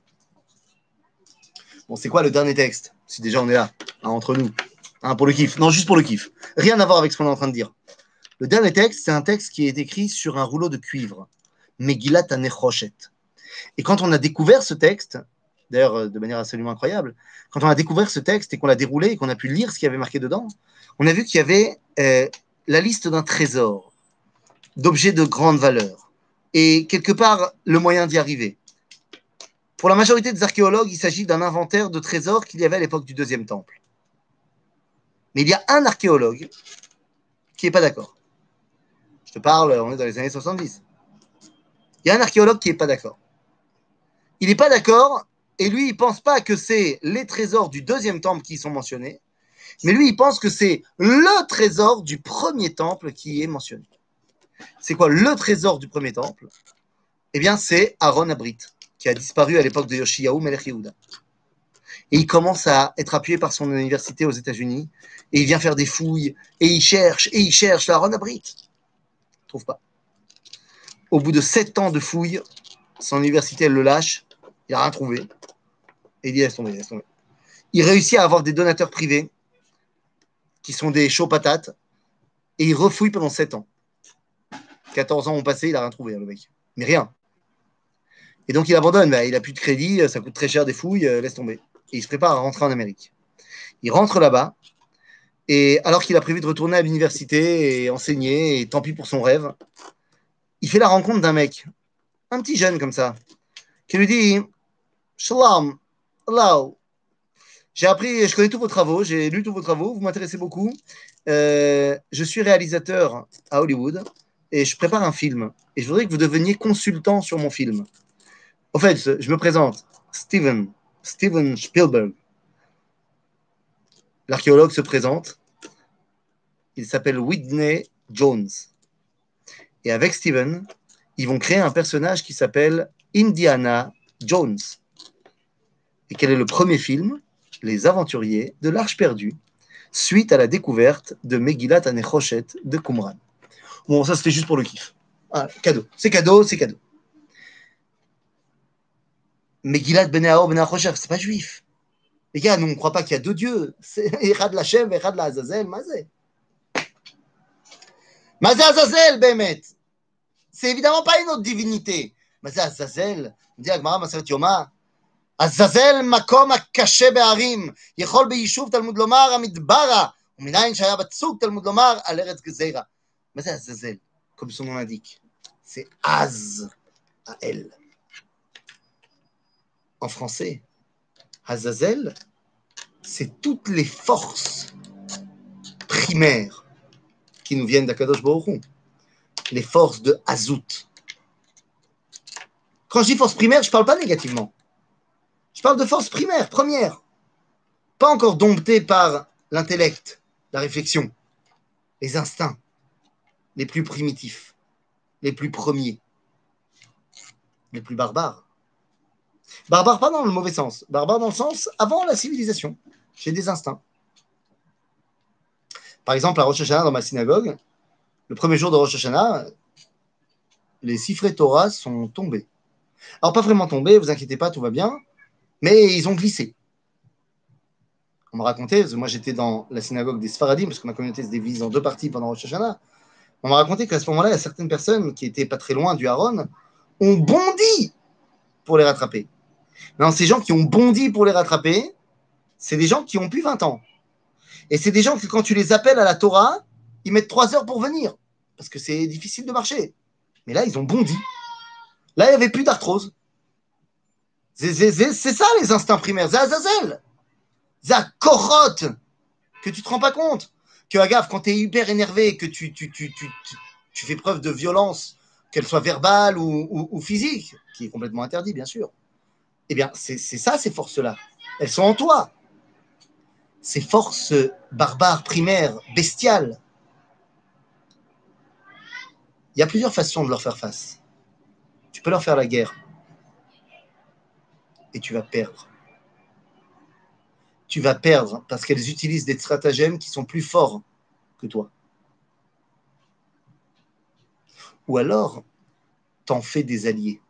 Bon, c'est quoi le dernier texte? Si déjà on est là, hein, entre nous, hein, pour le kiff. Non, juste pour le kiff. Rien à voir avec ce qu'on est en train de dire. Le dernier texte, c'est un texte qui est écrit sur un rouleau de cuivre. Megillat Anechoshet. Et quand on a découvert ce texte, d'ailleurs euh, de manière absolument incroyable, quand on a découvert ce texte et qu'on l'a déroulé et qu'on a pu lire ce qu'il y avait marqué dedans, on a vu qu'il y avait euh, la liste d'un trésor, d'objets de grande valeur, et quelque part le moyen d'y arriver. Pour la majorité des archéologues, il s'agit d'un inventaire de trésors qu'il y avait à l'époque du deuxième temple. Mais il y a un archéologue qui n'est pas d'accord. Je te parle, on est dans les années 70. Il y a un archéologue qui n'est pas d'accord. Il n'est pas d'accord, et lui, il pense pas que c'est les trésors du deuxième temple qui sont mentionnés, mais lui, il pense que c'est le trésor du premier temple qui est mentionné. C'est quoi le trésor du premier temple? Eh bien, c'est Aaron Abrit, qui a disparu à l'époque de Yoshiyahu Melech. Et il commence à être appuyé par son université aux États-Unis, et il vient faire des fouilles, et il cherche, et il cherche l'Aaron Abrit. Il trouve pas. Au bout de sept ans de fouilles, son université, elle le lâche, il n'a rien trouvé. Et il dit, laisse tomber, laisse tomber. Il réussit à avoir des donateurs privés, qui sont des chauds patates, et il refouille pendant sept ans. 14 ans ont passé, il n'a rien trouvé, hein, le mec. Mais rien. Et donc il abandonne, bah, il n'a plus de crédit, ça coûte très cher des fouilles, euh, laisse tomber. Et il se prépare à rentrer en Amérique. Il rentre là-bas, et alors qu'il a prévu de retourner à l'université et enseigner, et tant pis pour son rêve, il fait la rencontre d'un mec, un petit jeune comme ça, qui lui dit Shalom, hello. J'ai appris, je connais tous vos travaux, j'ai lu tous vos travaux, vous m'intéressez beaucoup. Euh, je suis réalisateur à Hollywood et je prépare un film. Et je voudrais que vous deveniez consultant sur mon film. Au fait, je me présente, Steven, Steven Spielberg. L'archéologue se présente. Il s'appelle Whitney Jones. Et avec Steven, ils vont créer un personnage qui s'appelle Indiana Jones. Et quel est le premier film Les Aventuriers de l'Arche perdue, suite à la découverte de Megillat Anechoshet de Qumran. Bon, ça c'était juste pour le kiff. Ah, cadeau. C'est cadeau, c'est cadeau. Megillat Beneaor Benachosher, c'est pas juif. Les gars, nous on ne croit pas qu'il y a deux dieux. C'est Erad Lachem, Erad la Azazel, Mazé. Mazé Azazel, Bemet. C'est évidemment pas une autre divinité. Mazé Azazel, on dit Agmara Maseret Yoma. עזאזל מקום הקשה בהרים, יכול ביישוב תלמוד לומר המדברה, ומנין שהיה בצוק תלמוד לומר על ארץ גזירה. מה זה עזאזל? Comme son nom l'indique. C'est Az, à elle. En français, Azazel, c'est toutes les forces primaires qui nous viennent d'Akadosh Baruch Hu. Les forces de Azout. Quand je dis force primaire, je ne parle pas négativement. Je parle de force primaire, première. Pas encore domptée par l'intellect, la réflexion, les instincts les plus primitifs, les plus premiers, les plus barbares. Barbares pas dans le mauvais sens, barbares dans le sens avant la civilisation. J'ai des instincts. Par exemple, à Rosh Hashanah, dans ma synagogue, le premier jour de Rosh Hashanah, les siffrets Torah sont tombés. Alors, pas vraiment tombés, vous inquiétez pas, tout va bien, mais ils ont glissé. On m'a raconté, parce que moi j'étais dans la synagogue des Sfaradim, parce que ma communauté se divise en deux parties pendant Rosh Hashanah. On m'a raconté qu'à ce moment-là, certaines personnes qui étaient pas très loin du Haron ont bondi pour les rattraper. Non, ces gens qui ont bondi pour les rattraper, c'est des gens qui ont plus 20 ans. Et c'est des gens que quand tu les appelles à la Torah, ils mettent 3 heures pour venir. Parce que c'est difficile de marcher. Mais là, ils ont bondi. Là, il n'y avait plus d'arthrose. C'est ça les instincts primaires. C'est Azazel. Que tu te rends pas compte. Que, agave, quand tu es hyper énervé, que tu, fais preuve de violence, qu'elle soit verbale ou, ou, ou, physique, qui est complètement interdit, bien sûr, eh bien, c'est ça, ces forces-là. Elles sont en toi. Ces forces barbares, primaires, bestiales. Il y a plusieurs façons de leur faire face. Tu peux leur faire la guerre. Et tu vas perdre. Tu vas perdre parce qu'elles utilisent des stratagèmes qui sont plus forts que toi. Ou alors, t'en fais des alliés.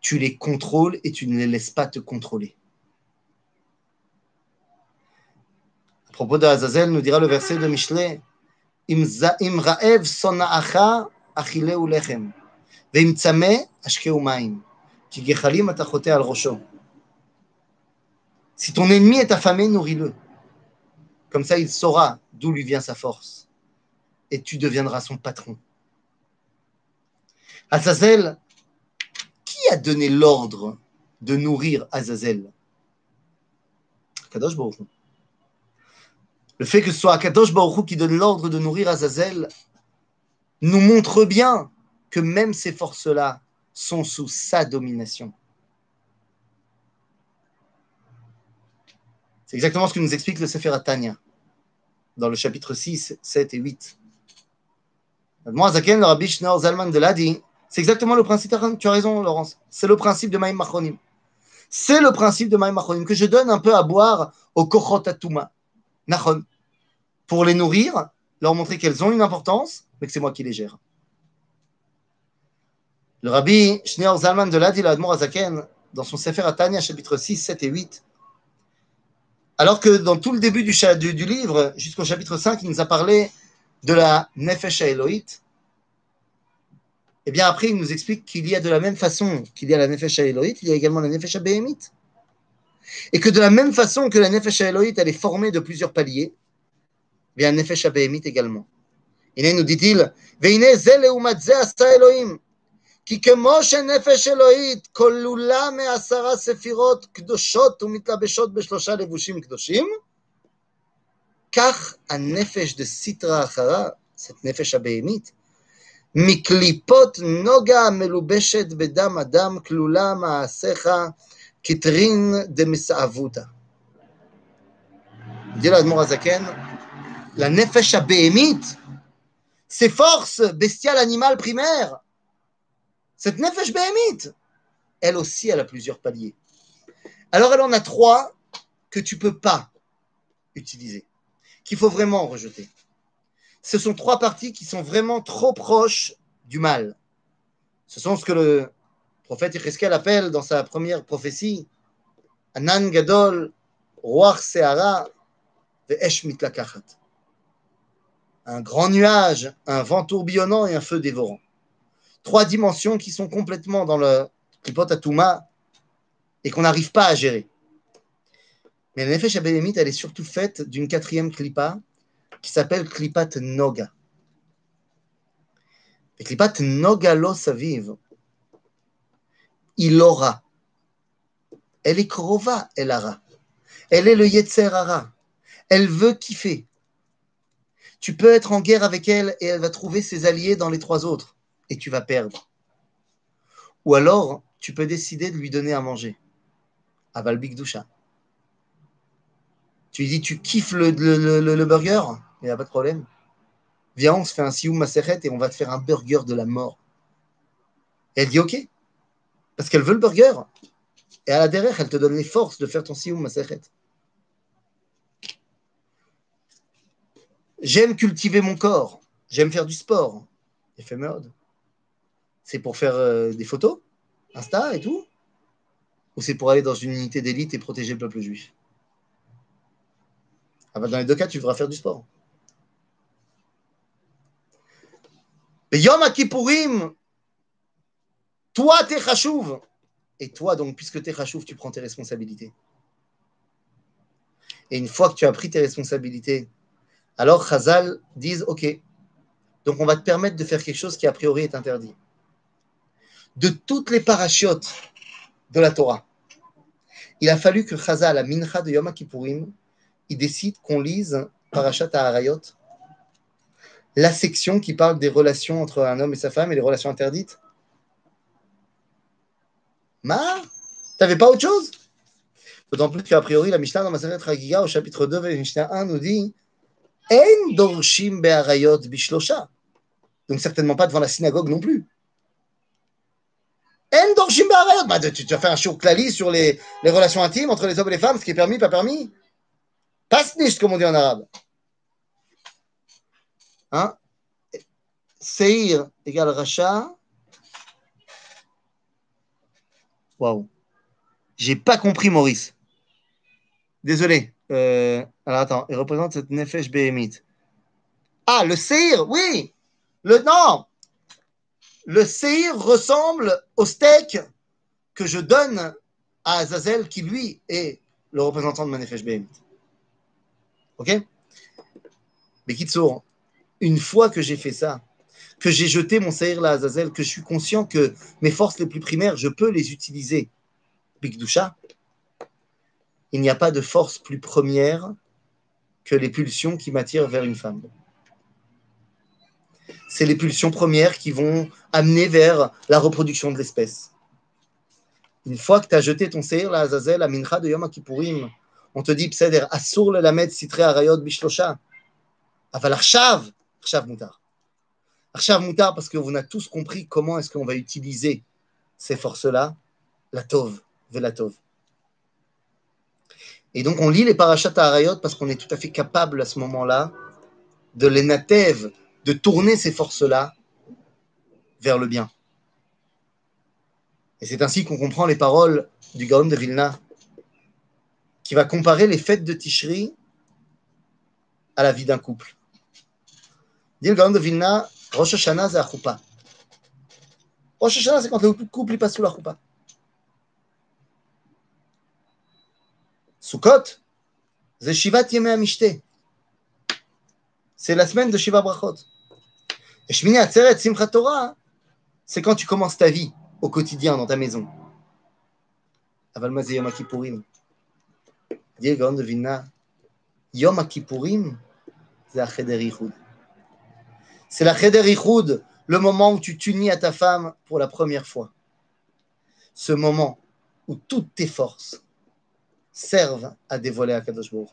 Tu les contrôles et tu ne les laisses pas te contrôler. À propos de Azazel, nous dira le verset de Michelet Im ra'ev Si ton ennemi est affamé, nourris-le. Comme ça, il saura d'où lui vient sa force. Et tu deviendras son patron. Azazel, qui a donné l'ordre de nourrir Azazel? Le fait que ce soit Kadosh qui donne l'ordre de nourrir Azazel nous montre bien que même ces forces-là sont sous sa domination. C'est exactement ce que nous explique le Sefer Tanya dans le chapitre 6, 7 et 8. Moi, Zaken, de c'est exactement le principe. Tu as raison, Laurence. C'est le principe de Maïm Machonim. C'est le principe de Maïm Machonim que je donne un peu à boire aux Kochot Atuma, Nachon, pour les nourrir, leur montrer qu'elles ont une importance, mais que c'est moi qui les gère. Le rabbi Schneer Zalman de l'Adil Azaken, dans son Sefer Atania, chapitre 6, 7 et 8, alors que dans tout le début du, livre, jusqu'au chapitre 5, il nous a parlé de la Nefesh Elohit, et eh bien après, il nous explique qu'il y a de la même façon qu'il y a la Nefesh Elohit, il y a également la Nefesh Behemit. Et que de la même façon que la Nefesh Elohit, elle est formée de plusieurs paliers, eh bien la Nefesh Behemit également. Et nous dit, Elohim. כי כמו שנפש אלוהית כלולה מעשרה ספירות קדושות ומתלבשות בשלושה לבושים קדושים, כך הנפש דסיטרא אחרא, זאת נפש הבהמית, מקליפות נוגה מלובשת בדם אדם כלולה מעשיך dit l'Admor Azaken, la nefesh abéhémite, ses forces bestiales animales primaires, cette nefesh béhémite, elle aussi, elle a plusieurs paliers. Alors, elle en a trois que tu ne peux pas utiliser, qu'il faut vraiment rejeter ce sont trois parties qui sont vraiment trop proches du mal. Ce sont ce que le prophète Yecheskel appelle dans sa première prophétie Anan Gadol, Roar Seara. Un grand nuage, un vent tourbillonnant et un feu dévorant. Trois dimensions qui sont complètement dans le Klipot Atuma et qu'on n'arrive pas à gérer. Mais la Nefesh Abélémite, elle est surtout faite d'une quatrième Klipa qui s'appelle Klipat Noga. Et Klipat Noga lo saviv, il aura. Elle est krova, elle aura. Elle est le Yetzer Hara. Elle veut kiffer. Tu peux être en guerre avec elle et elle va trouver ses alliés dans les trois autres et tu vas perdre. Ou alors, tu peux décider de lui donner à manger. Aval Bigdusha. Tu lui dis, tu kiffes le, burger? Il n'y a pas de problème. Viens, on se fait un sioum maseret et on va te faire un burger de la mort. Elle dit OK. Parce qu'elle veut le burger. Et à la derrière, elle te donne les forces de faire ton sioum maseret. J'aime cultiver mon corps. J'aime faire du sport. mode. C'est pour faire euh, des photos Insta et tout Ou c'est pour aller dans une unité d'élite et protéger le peuple juif? Ah ben Dans les deux cas, tu devras faire du sport. Mais Yom Kippourim, toi, t'es Khashouv. Et toi, donc, puisque t'es Khashouv, tu prends tes responsabilités. Et une fois que tu as pris tes responsabilités, alors Chazal disent Ok, donc on va te permettre de faire quelque chose qui a priori est interdit. De toutes les parachiotes de la Torah, il a fallu que Chazal, la mincha de Yom Kippourim, il décide qu'on lise Parashat Harayot, la section qui parle des relations entre un homme et sa femme et les relations interdites. Ma T'avais pas autre chose? D'autant plus qu'a priori, la Mishnah dans Maseret Chagiga, au chapitre 2, Mishnah 1, nous dit En dorshim bishlosha. Donc certainement pas devant la synagogue non plus. Bah, tu, tu as fait un show clali sur les, relations intimes entre les hommes et les femmes, ce qui est permis, pas permis. Pasnish, comme on dit en arabe. Hein? Seir égale Racha. Waouh. J'ai pas compris, Maurice. Désolé. Euh, alors attends, il représente cette Nefesh Behemit. Ah, le Seir, oui. Le non. Le Seir ressemble au steak que je donne à Azazel, qui lui est le représentant de ma Nefesh Behemit. Ok? Mais Kitsour, une fois que j'ai fait ça, que j'ai jeté mon Seir là à Azazel, que je suis conscient que mes forces les plus primaires, je peux les utiliser. Bigdusha, il n'y a pas de force plus première que les pulsions qui m'attirent vers une femme. C'est les pulsions premières qui vont amener vers la reproduction de l'espèce. Une fois que tu as jeté ton seir, la Azazel, la mincha de Yom Kippourim, on te dit, Pseder, Assour le lamed sitre arayot bishlosha. Aval arshav, arshav mutar. Arshav mutar, parce qu'on a tous compris comment est-ce qu'on va utiliser ces forces-là, la tov, la tov. Et donc, on lit les parachats à Arayot parce qu'on est tout à fait capable à ce moment-là de les natev, de tourner ces forces-là vers le bien. Et c'est ainsi qu'on comprend les paroles du Gaon de Vilna, qui va comparer les fêtes de Tishri à la vie d'un couple. Dit le Gaon de Vilna, Rosh Hashanah, c'est la choupa. Rosh Hashanah, c'est quand le couple passe sous la choupa. Sukkot, c'est Shivat Yemei Amishte. C'est la semaine de Shiva Brachot. Simchat Torah, c'est quand tu commences ta vie au quotidien dans ta maison. Aval Yom Gaon de Yom c'est la Cheder. C'est la le moment où tu t'unis à ta femme pour la première fois. Ce moment où toutes tes forces servent à dévoiler Akadosh Baruch.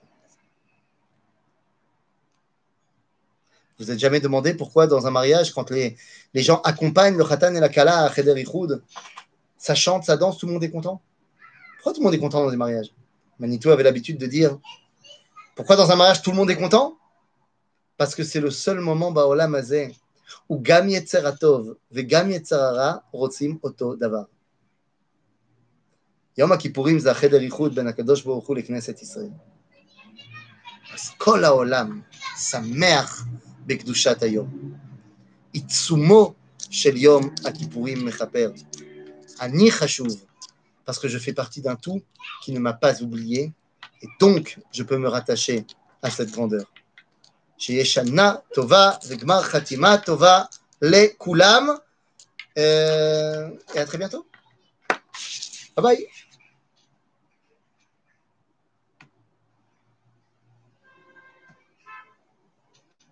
Vous n'êtes jamais demandé pourquoi dans un mariage, quand les, les gens accompagnent le Khatan et la Kala à Cheder Yichud, ça chante, ça danse, tout le monde est content Pourquoi tout le monde est content dans des mariages Manitou avait l'habitude de dire pourquoi dans un mariage tout le monde est content Parce que c'est le seul moment Baolam Hazeh où Gam Yetzeratov ve Gam Yetzerara rotzim oto davar. יום הכיפורים זה החדר איחוד בין הקדוש ברוך הוא לכנסת ישראל. אז כל העולם שמח בקדושת היום. עיצומו של יום הכיפורים מכפר. אני חשוב, parce que je fais partie d'un tout qui ne m'a pas oublié, et donc je peux me rattacher à cette grandeur. שיהיה שנה טובה וגמר חתימה טובה לכולם. Euh, et à très bientôt. Bye bye.